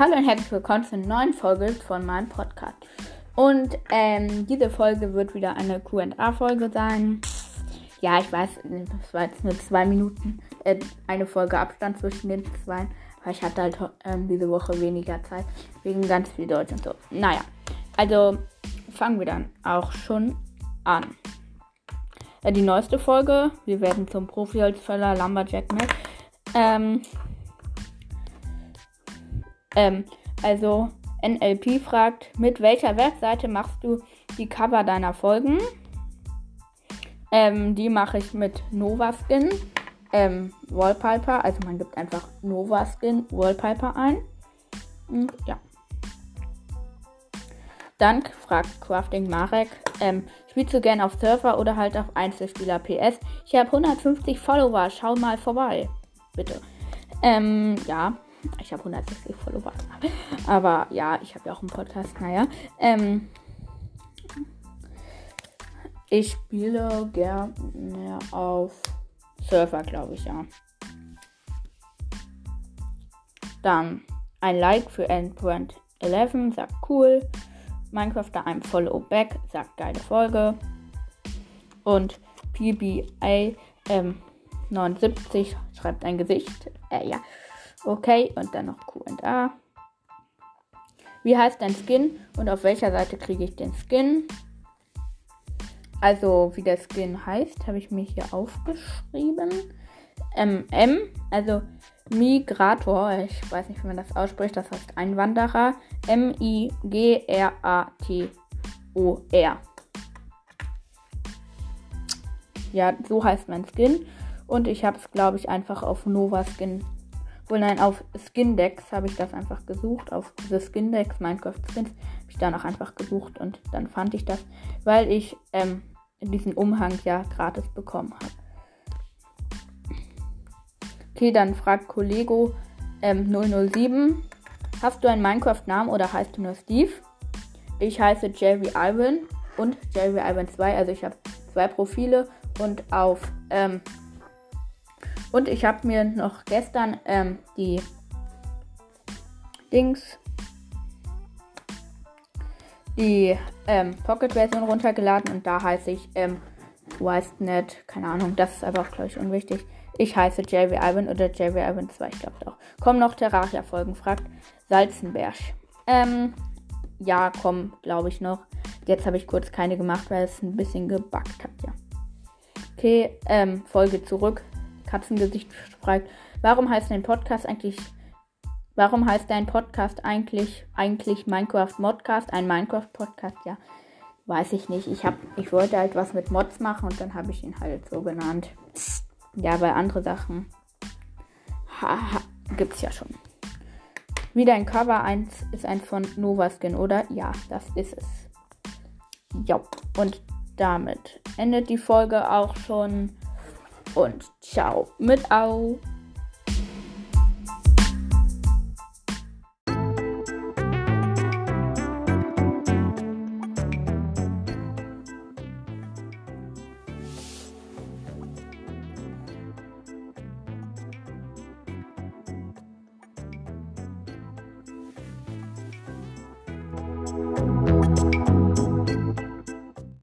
Hallo und herzlich willkommen zur neuen Folge von meinem Podcast. Und ähm, diese Folge wird wieder eine QA-Folge sein. Ja, ich weiß, das war jetzt nur zwei Minuten, äh, eine Folge Abstand zwischen den zwei. Weil ich hatte halt ähm, diese Woche weniger Zeit, wegen ganz viel Deutsch und so. Naja, also fangen wir dann auch schon an. Äh, die neueste Folge, wir werden zum Profi-Holzfäller Lumberjack Mac. Ähm, ähm, also NLP fragt, mit welcher Webseite machst du die Cover deiner Folgen? Ähm, die mache ich mit Novaskin ähm, Wallpaper. Also man gibt einfach Novaskin Wallpaper ein. Und ja. Dann fragt Crafting Marek, ähm, spielst du gern auf Server oder halt auf Einzelspieler PS? Ich habe 150 Follower, schau mal vorbei. Bitte. Ähm, ja. Ich habe 160 Follower. Aber ja, ich habe ja auch einen Podcast. Naja. Ähm, ich spiele gerne auf Surfer, glaube ich, ja. Dann ein Like für Endpoint 11, sagt cool. Minecraft da einem Follow back, sagt geile Folge. Und PBA ähm, 79 schreibt ein Gesicht. Äh, ja. Okay, und dann noch QA. Wie heißt dein Skin und auf welcher Seite kriege ich den Skin? Also, wie der Skin heißt, habe ich mir hier aufgeschrieben. MM, also Migrator, ich weiß nicht, wie man das ausspricht, das heißt Einwanderer. M-I-G-R-A-T-O-R. Ja, so heißt mein Skin. Und ich habe es, glaube ich, einfach auf Nova Skin wohl nein, auf Skindex habe ich das einfach gesucht. Auf The Skindex Minecraft Skins habe ich danach einfach gesucht und dann fand ich das, weil ich ähm, diesen Umhang ja gratis bekommen habe. Okay, dann fragt Kollego ähm, 007. Hast du einen Minecraft-Namen oder heißt du nur Steve? Ich heiße Jerry Ivan und Jerry Ivan 2. Also ich habe zwei Profile und auf ähm, und ich habe mir noch gestern ähm, die Dings, die ähm, Pocket-Version runtergeladen und da heiße ich ähm, Wistnet, keine Ahnung, das ist aber auch, glaube ich, unwichtig. Ich heiße JV Ivan oder JV Ivan 2, ich glaube auch. Kommen noch Terraria-Folgen, fragt Salzenberg. Ähm, ja, kommen, glaube ich, noch. Jetzt habe ich kurz keine gemacht, weil es ein bisschen gebackt hat, ja. Okay, ähm, Folge zurück. Katzengesicht fragt, warum heißt dein Podcast eigentlich Warum heißt dein Podcast eigentlich eigentlich Minecraft Modcast? Ein Minecraft Podcast, ja. Weiß ich nicht. Ich hab, ich wollte halt was mit Mods machen und dann habe ich ihn halt so genannt. Ja, bei andere Sachen ha, gibt's ja schon. Wieder ein Cover 1 ist ein von Novaskin, oder? Ja, das ist es. Ja, und damit endet die Folge auch schon und ciao mit Au.